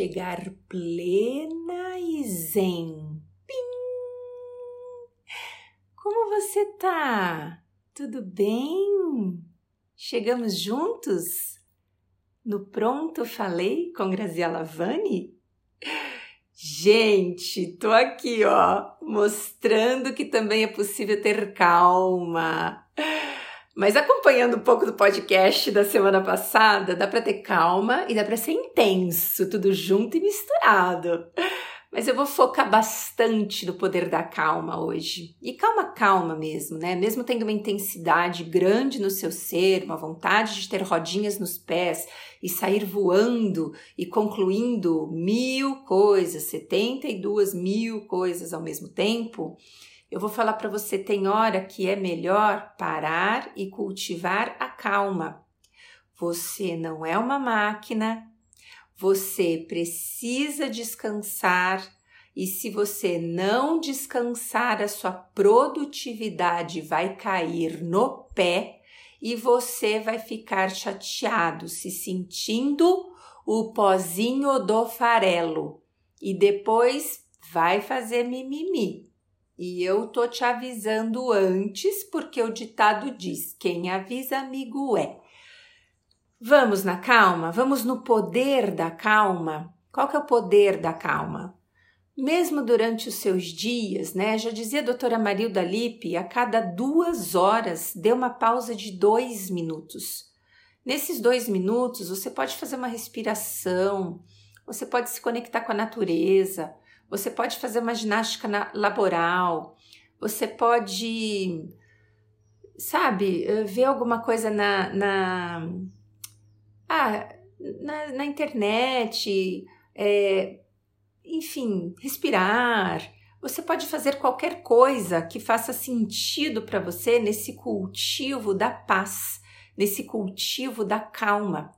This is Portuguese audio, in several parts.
chegar plena e zen. Pim! Como você tá? Tudo bem? Chegamos juntos? No Pronto Falei com Graziela Vani? Gente, tô aqui, ó, mostrando que também é possível ter calma. Mas acompanhando um pouco do podcast da semana passada, dá para ter calma e dá para ser intenso, tudo junto e misturado. Mas eu vou focar bastante no poder da calma hoje. E calma, calma mesmo, né? Mesmo tendo uma intensidade grande no seu ser, uma vontade de ter rodinhas nos pés e sair voando e concluindo mil coisas, 72 mil coisas ao mesmo tempo, eu vou falar para você: tem hora que é melhor parar e cultivar a calma. Você não é uma máquina, você precisa descansar. E se você não descansar, a sua produtividade vai cair no pé e você vai ficar chateado, se sentindo o pozinho do farelo. E depois vai fazer mimimi. E eu tô te avisando antes, porque o ditado diz: quem avisa, amigo é. Vamos na calma? Vamos no poder da calma? Qual que é o poder da calma? Mesmo durante os seus dias, né? Já dizia a doutora Marilda Lippe, a cada duas horas dê uma pausa de dois minutos. Nesses dois minutos, você pode fazer uma respiração, você pode se conectar com a natureza, você pode fazer uma ginástica na, laboral, você pode, sabe, eh, ver alguma coisa na, na, ah, na, na internet, é, enfim, respirar. Você pode fazer qualquer coisa que faça sentido para você nesse cultivo da paz, nesse cultivo da calma.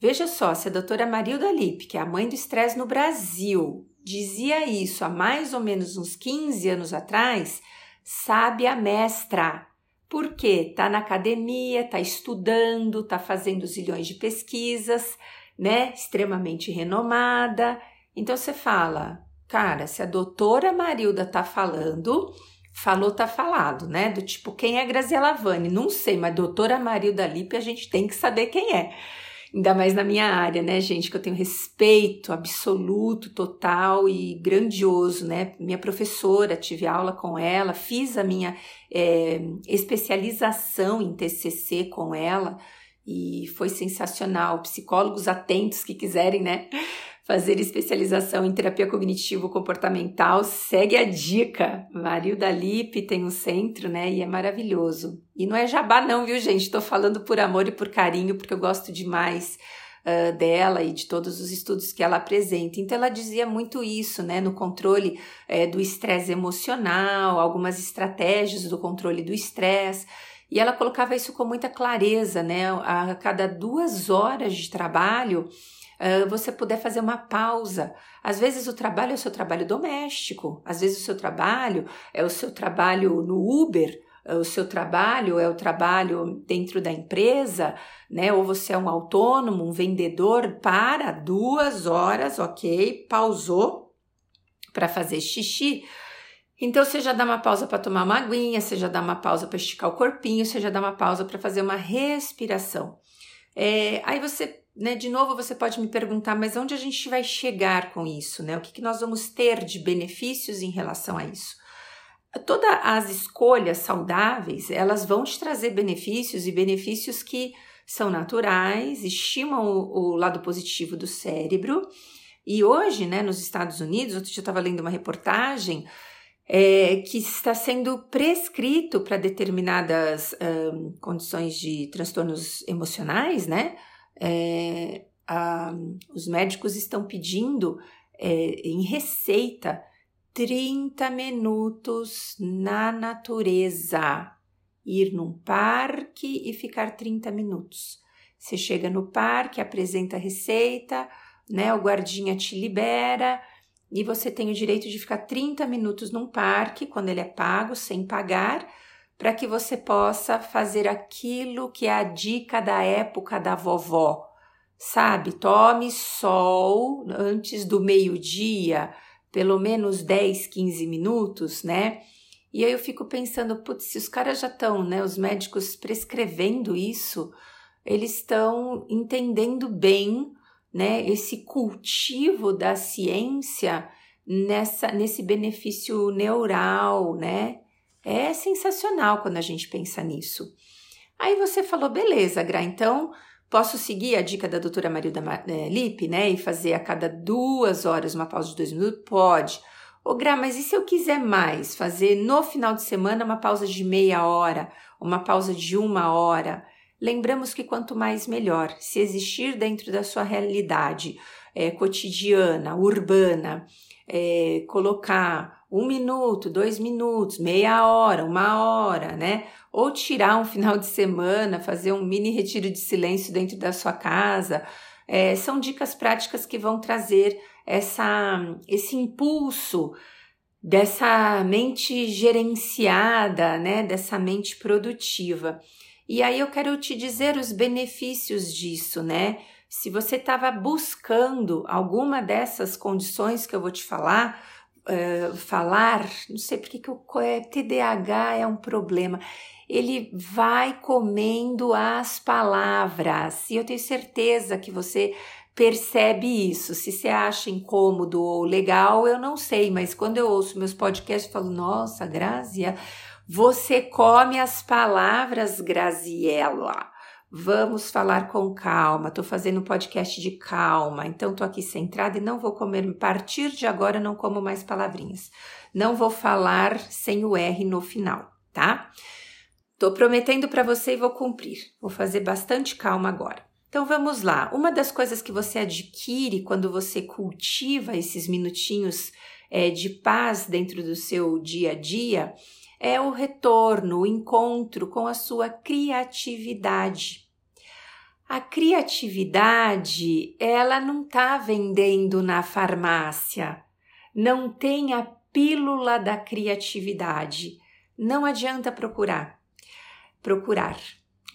Veja só, se a doutora Marilda Lippe, que é a mãe do estresse no Brasil, dizia isso há mais ou menos uns 15 anos atrás, sabe a mestra. Porque tá na academia, tá estudando, tá fazendo zilhões de pesquisas, né? Extremamente renomada. Então você fala, cara, se a doutora Marilda tá falando, falou, tá falado, né? Do tipo, quem é Graziela Vani? Não sei, mas doutora Marilda Lippe a gente tem que saber quem é. Ainda mais na minha área, né, gente? Que eu tenho respeito absoluto, total e grandioso, né? Minha professora, tive aula com ela, fiz a minha é, especialização em TCC com ela e foi sensacional. Psicólogos atentos que quiserem, né? Fazer especialização em terapia cognitivo-comportamental, segue a dica. Marilda Lippe tem um centro, né? E é maravilhoso. E não é jabá, não, viu, gente? Estou falando por amor e por carinho, porque eu gosto demais uh, dela e de todos os estudos que ela apresenta. Então, ela dizia muito isso, né? No controle é, do estresse emocional, algumas estratégias do controle do estresse. E ela colocava isso com muita clareza, né? A cada duas horas de trabalho, você puder fazer uma pausa. Às vezes o trabalho é o seu trabalho doméstico, às vezes o seu trabalho é o seu trabalho no Uber, o seu trabalho é o trabalho dentro da empresa, né? Ou você é um autônomo, um vendedor, para duas horas, ok, pausou para fazer xixi. Então você já dá uma pausa para tomar uma aguinha, você já dá uma pausa para esticar o corpinho, você já dá uma pausa para fazer uma respiração. É, aí você né, de novo você pode me perguntar, mas onde a gente vai chegar com isso, né? O que, que nós vamos ter de benefícios em relação a isso? Todas as escolhas saudáveis, elas vão te trazer benefícios e benefícios que são naturais, estimam o, o lado positivo do cérebro. E hoje, né, nos Estados Unidos, outro dia eu estava lendo uma reportagem é, que está sendo prescrito para determinadas condições de transtornos emocionais, né? É, a, os médicos estão pedindo é, em receita 30 minutos na natureza. Ir num parque e ficar 30 minutos. Você chega no parque, apresenta a receita, né? O guardinha te libera e você tem o direito de ficar 30 minutos num parque quando ele é pago, sem pagar, para que você possa fazer aquilo que é a dica da época da vovó. sabe? Tome sol antes do meio-dia, pelo menos 10, 15 minutos, né? E aí eu fico pensando, putz, se os caras já estão, né, os médicos prescrevendo isso, eles estão entendendo bem, né, esse cultivo da ciência nessa nesse benefício neural, né? É sensacional quando a gente pensa nisso. Aí você falou, beleza, Gra, então posso seguir a dica da doutora Marilda eh, Lippe, né? E fazer a cada duas horas uma pausa de dois minutos? Pode. Ô, Gra, mas e se eu quiser mais? Fazer no final de semana uma pausa de meia hora, uma pausa de uma hora? Lembramos que quanto mais melhor, se existir dentro da sua realidade é, cotidiana, urbana, é, colocar um minuto, dois minutos, meia hora, uma hora, né? Ou tirar um final de semana, fazer um mini retiro de silêncio dentro da sua casa. É, são dicas práticas que vão trazer essa, esse impulso dessa mente gerenciada, né? Dessa mente produtiva. E aí eu quero te dizer os benefícios disso, né? Se você estava buscando alguma dessas condições que eu vou te falar, uh, falar, não sei porque que o é, TDAH é um problema. Ele vai comendo as palavras, e eu tenho certeza que você percebe isso. Se você acha incômodo ou legal, eu não sei, mas quando eu ouço meus podcasts, eu falo: Nossa, Grazia, você come as palavras, Graziella. Vamos falar com calma. Estou fazendo um podcast de calma, então estou aqui centrada e não vou comer. A partir de agora, não como mais palavrinhas. Não vou falar sem o R no final, tá? Estou prometendo para você e vou cumprir. Vou fazer bastante calma agora. Então vamos lá. Uma das coisas que você adquire quando você cultiva esses minutinhos é, de paz dentro do seu dia a dia é o retorno, o encontro com a sua criatividade. A criatividade, ela não está vendendo na farmácia. Não tem a pílula da criatividade. Não adianta procurar. Procurar.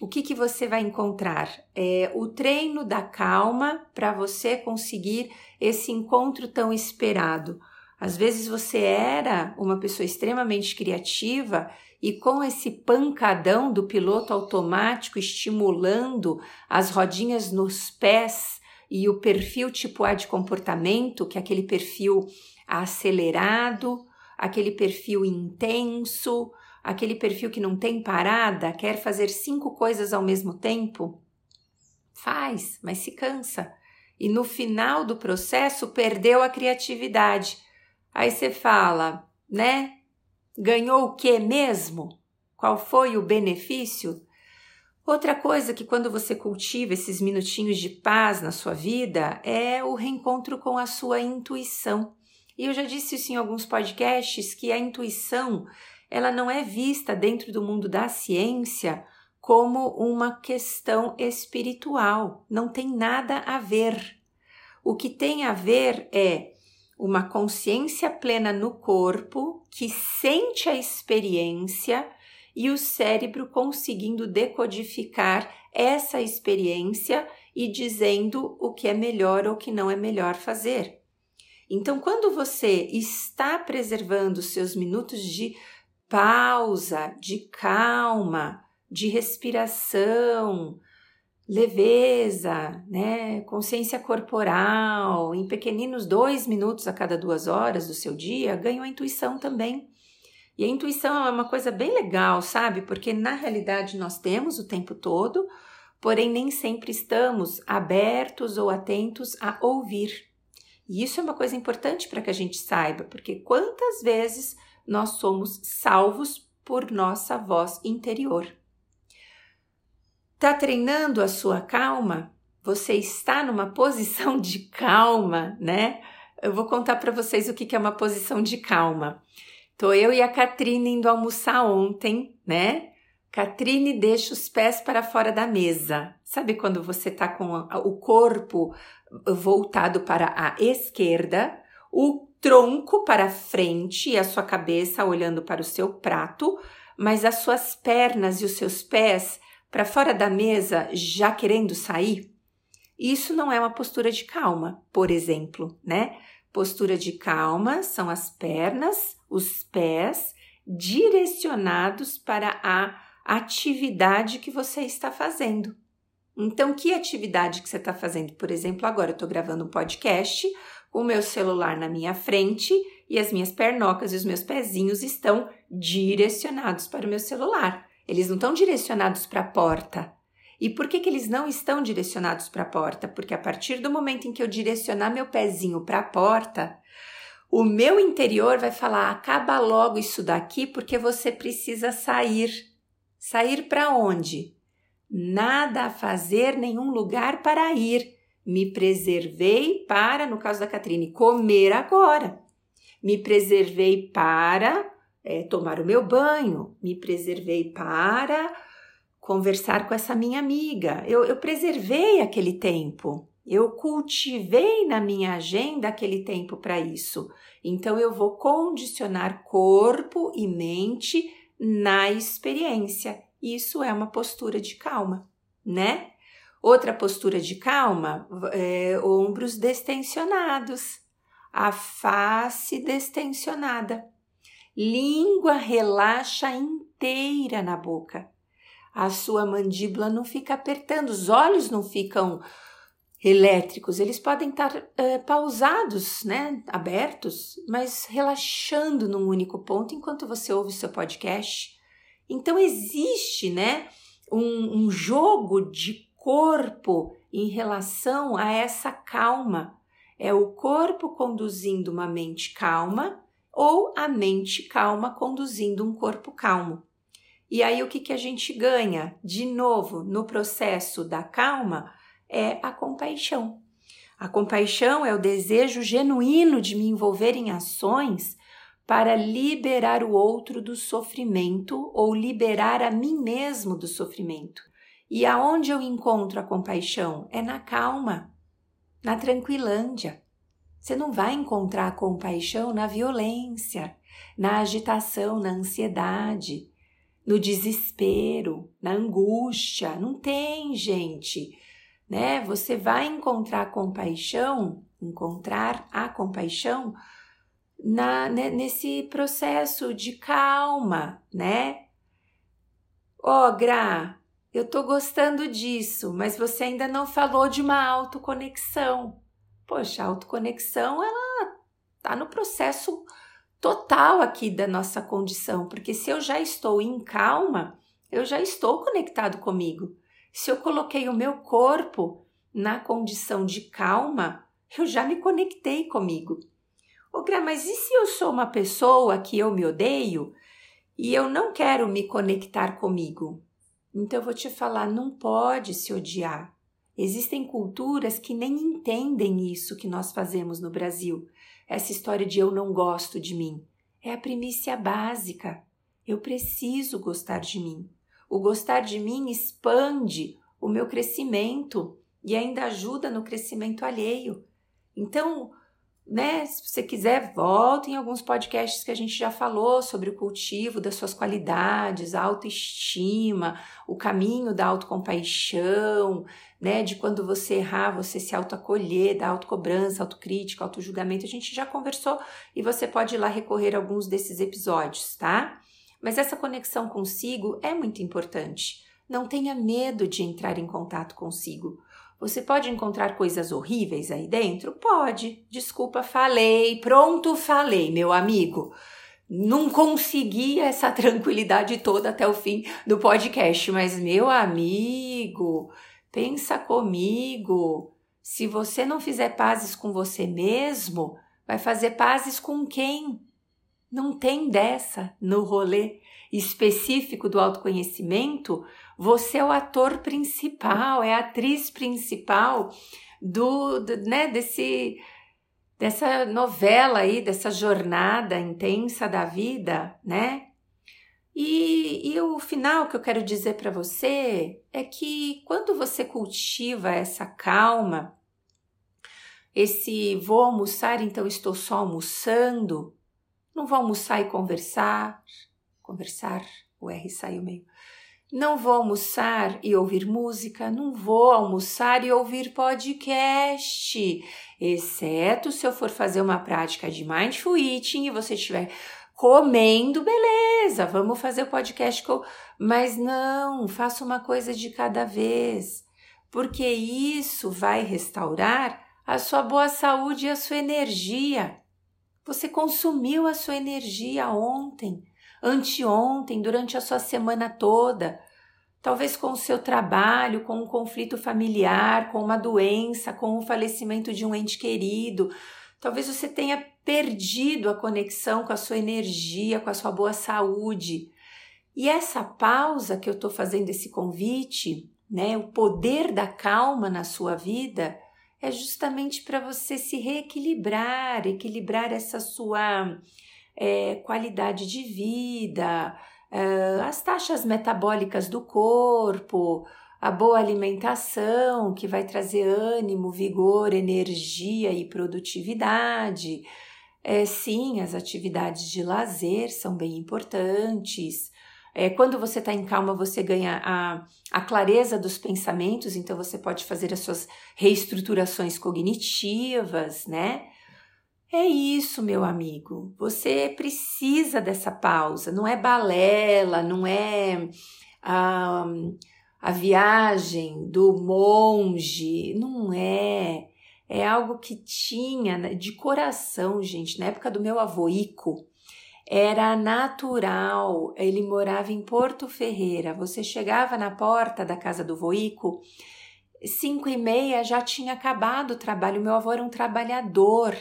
O que, que você vai encontrar? É o treino da calma para você conseguir esse encontro tão esperado às vezes você era uma pessoa extremamente criativa e com esse pancadão do piloto automático estimulando as rodinhas nos pés e o perfil tipo A de comportamento, que é aquele perfil acelerado, aquele perfil intenso, aquele perfil que não tem parada, quer fazer cinco coisas ao mesmo tempo? Faz, mas se cansa. E no final do processo perdeu a criatividade Aí você fala, né? Ganhou o que mesmo? Qual foi o benefício? Outra coisa que quando você cultiva esses minutinhos de paz na sua vida é o reencontro com a sua intuição. E eu já disse isso em alguns podcasts que a intuição, ela não é vista dentro do mundo da ciência como uma questão espiritual, não tem nada a ver. O que tem a ver é uma consciência plena no corpo que sente a experiência e o cérebro conseguindo decodificar essa experiência e dizendo o que é melhor ou o que não é melhor fazer. Então, quando você está preservando seus minutos de pausa, de calma, de respiração, leveza, né, consciência corporal, em pequeninos dois minutos a cada duas horas do seu dia, ganham a intuição também. E a intuição é uma coisa bem legal, sabe? Porque na realidade nós temos o tempo todo, porém nem sempre estamos abertos ou atentos a ouvir. E isso é uma coisa importante para que a gente saiba, porque quantas vezes nós somos salvos por nossa voz interior. Está treinando a sua calma? Você está numa posição de calma, né? Eu vou contar para vocês o que é uma posição de calma. Tô eu e a Catrine indo almoçar ontem, né? Catrine deixa os pés para fora da mesa. Sabe quando você tá com o corpo voltado para a esquerda, o tronco para frente e a sua cabeça olhando para o seu prato, mas as suas pernas e os seus pés para fora da mesa já querendo sair? Isso não é uma postura de calma, por exemplo, né? Postura de calma são as pernas, os pés direcionados para a atividade que você está fazendo. Então, que atividade que você está fazendo? Por exemplo, agora eu estou gravando um podcast, o meu celular na minha frente e as minhas pernocas e os meus pezinhos estão direcionados para o meu celular. Eles não estão direcionados para a porta. E por que, que eles não estão direcionados para a porta? Porque a partir do momento em que eu direcionar meu pezinho para a porta, o meu interior vai falar: acaba logo isso daqui, porque você precisa sair. Sair para onde? Nada a fazer, nenhum lugar para ir. Me preservei para, no caso da Catrine, comer agora. Me preservei para é, tomar o meu banho. Me preservei para conversar com essa minha amiga. Eu, eu preservei aquele tempo. Eu cultivei na minha agenda aquele tempo para isso. Então eu vou condicionar corpo e mente na experiência. Isso é uma postura de calma, né? Outra postura de calma, é, ombros destensionados, a face destensionada, língua relaxa inteira na boca a sua mandíbula não fica apertando, os olhos não ficam elétricos, eles podem estar é, pausados, né, abertos, mas relaxando num único ponto enquanto você ouve seu podcast. Então existe, né, um, um jogo de corpo em relação a essa calma. É o corpo conduzindo uma mente calma ou a mente calma conduzindo um corpo calmo. E aí o que, que a gente ganha? De novo, no processo da calma, é a compaixão. A compaixão é o desejo genuíno de me envolver em ações para liberar o outro do sofrimento ou liberar a mim mesmo do sofrimento. E aonde eu encontro a compaixão? É na calma, na tranquilândia. Você não vai encontrar compaixão na violência, na agitação, na ansiedade no desespero, na angústia. Não tem, gente. Né? Você vai encontrar compaixão, encontrar a compaixão na, né, nesse processo de calma, né? Ó, oh, Gra, eu tô gostando disso, mas você ainda não falou de uma autoconexão. Poxa, a autoconexão, ela tá no processo total aqui da nossa condição, porque se eu já estou em calma, eu já estou conectado comigo. Se eu coloquei o meu corpo na condição de calma, eu já me conectei comigo. Ô, Gra, mas e se eu sou uma pessoa que eu me odeio e eu não quero me conectar comigo? Então eu vou te falar, não pode se odiar. Existem culturas que nem entendem isso que nós fazemos no Brasil. Essa história de eu não gosto de mim é a primícia básica. Eu preciso gostar de mim. O gostar de mim expande o meu crescimento e ainda ajuda no crescimento alheio. Então, né? Se você quiser, volta em alguns podcasts que a gente já falou sobre o cultivo das suas qualidades, a autoestima, o caminho da autocompaixão, né? De quando você errar, você se autoacolher, da autocobrança, autocrítica, autojulgamento. A gente já conversou e você pode ir lá recorrer a alguns desses episódios, tá? Mas essa conexão consigo é muito importante. Não tenha medo de entrar em contato consigo. Você pode encontrar coisas horríveis aí dentro? Pode. Desculpa, falei. Pronto, falei, meu amigo. Não consegui essa tranquilidade toda até o fim do podcast, mas meu amigo, pensa comigo. Se você não fizer pazes com você mesmo, vai fazer pazes com quem? Não tem dessa no rolê específico do autoconhecimento, você é o ator principal, é a atriz principal do, do né, desse dessa novela aí, dessa jornada intensa da vida, né? E, e o final que eu quero dizer para você é que quando você cultiva essa calma, esse vou almoçar, então estou só almoçando, não vou almoçar e conversar, conversar, o R saiu meio Não vou almoçar e ouvir música, não vou almoçar e ouvir podcast, exceto se eu for fazer uma prática de mindful eating e você estiver comendo, beleza, vamos fazer o podcast com. Mas não, faça uma coisa de cada vez, porque isso vai restaurar a sua boa saúde e a sua energia. Você consumiu a sua energia ontem anteontem, durante a sua semana toda, talvez com o seu trabalho, com um conflito familiar, com uma doença, com o falecimento de um ente querido. Talvez você tenha perdido a conexão com a sua energia, com a sua boa saúde. E essa pausa que eu estou fazendo, esse convite, né, o poder da calma na sua vida, é justamente para você se reequilibrar, equilibrar essa sua é, qualidade de vida, é, as taxas metabólicas do corpo, a boa alimentação que vai trazer ânimo, vigor, energia e produtividade. É, sim, as atividades de lazer são bem importantes. É, quando você está em calma, você ganha a, a clareza dos pensamentos, então você pode fazer as suas reestruturações cognitivas, né? É isso, meu amigo. Você precisa dessa pausa. Não é balela, não é a, a viagem do monge, não é. É algo que tinha de coração, gente. Na época do meu avô Ico, era natural. Ele morava em Porto Ferreira. Você chegava na porta da casa do Voico, cinco e meia já tinha acabado o trabalho. Meu avô era um trabalhador.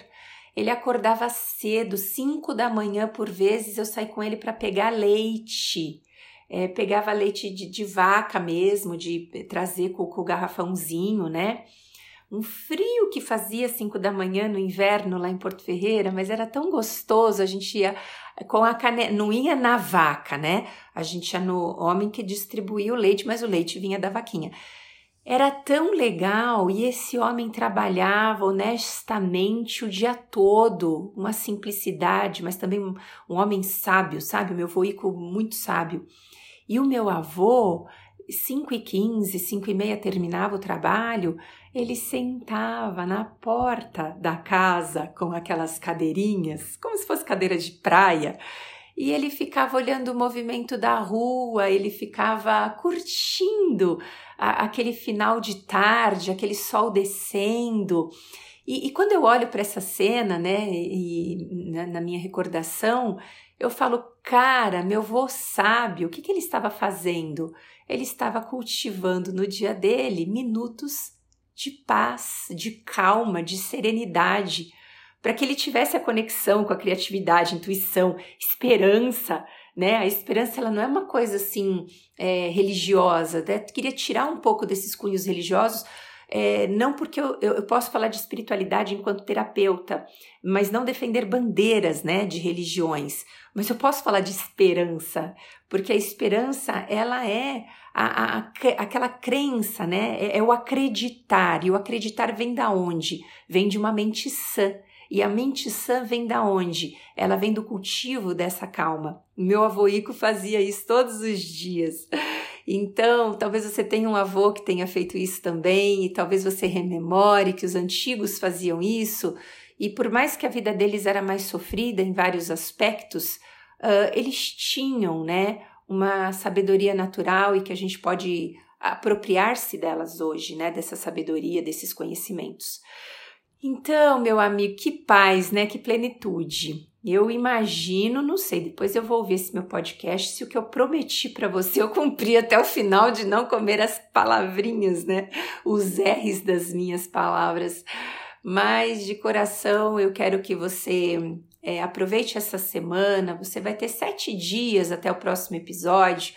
Ele acordava cedo, 5 da manhã por vezes, eu saí com ele para pegar leite. É, pegava leite de, de, vaca mesmo, de trazer com, com o garrafãozinho, né? Um frio que fazia 5 da manhã no inverno lá em Porto Ferreira, mas era tão gostoso. A gente ia com a caneta, não ia na vaca, né? A gente ia no homem que distribuía o leite, mas o leite vinha da vaquinha. Era tão legal e esse homem trabalhava honestamente o dia todo, uma simplicidade, mas também um, um homem sábio, sabe? O meu voico muito sábio. E o meu avô, 5 e 15, 5 e meia terminava o trabalho, ele sentava na porta da casa com aquelas cadeirinhas, como se fosse cadeira de praia, e ele ficava olhando o movimento da rua, ele ficava curtindo a, aquele final de tarde, aquele sol descendo. E, e quando eu olho para essa cena, né, e, na, na, minha recordação, eu falo, cara, meu vô sabe o que, que ele estava fazendo. Ele estava cultivando no dia dele minutos de paz, de calma, de serenidade para que ele tivesse a conexão com a criatividade, intuição, esperança, né? A esperança ela não é uma coisa assim é, religiosa, né? queria tirar um pouco desses cunhos religiosos, é, não porque eu, eu, posso falar de espiritualidade enquanto terapeuta, mas não defender bandeiras, né, de religiões, mas eu posso falar de esperança, porque a esperança ela é a, a, a, aquela crença, né, é, é o acreditar, e o acreditar vem da onde? Vem de uma mente sã, e a mente sã vem da onde? Ela vem do cultivo dessa calma. Meu avô Ico fazia isso todos os dias. Então, talvez você tenha um avô que tenha feito isso também, e talvez você rememore que os antigos faziam isso, e por mais que a vida deles era mais sofrida em vários aspectos, uh, eles tinham, né, uma sabedoria natural e que a gente pode apropriar-se delas hoje, né, dessa sabedoria, desses conhecimentos. Então, meu amigo, que paz, né? Que plenitude. Eu imagino, não sei, depois eu vou ouvir esse meu podcast se o que eu prometi para você eu cumpri até o final de não comer as palavrinhas, né? Os R's das minhas palavras. Mas de coração eu quero que você é, aproveite essa semana. Você vai ter sete dias até o próximo episódio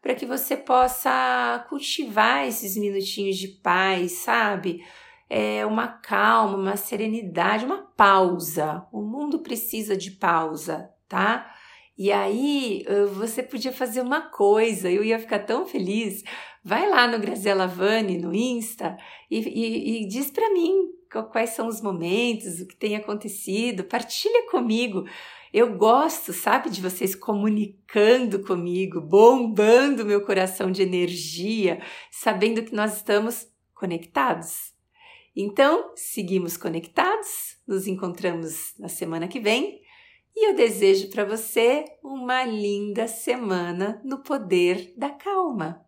para que você possa cultivar esses minutinhos de paz, sabe? É, uma calma, uma serenidade, uma pausa. O mundo precisa de pausa, tá? E aí você podia fazer uma coisa, eu ia ficar tão feliz. Vai lá no Graziela Vani no Insta e, e, e diz para mim quais são os momentos, o que tem acontecido. Partilha comigo. Eu gosto, sabe, de vocês comunicando comigo, bombando meu coração de energia, sabendo que nós estamos conectados. Então, seguimos conectados, nos encontramos na semana que vem e eu desejo para você uma linda semana no poder da calma.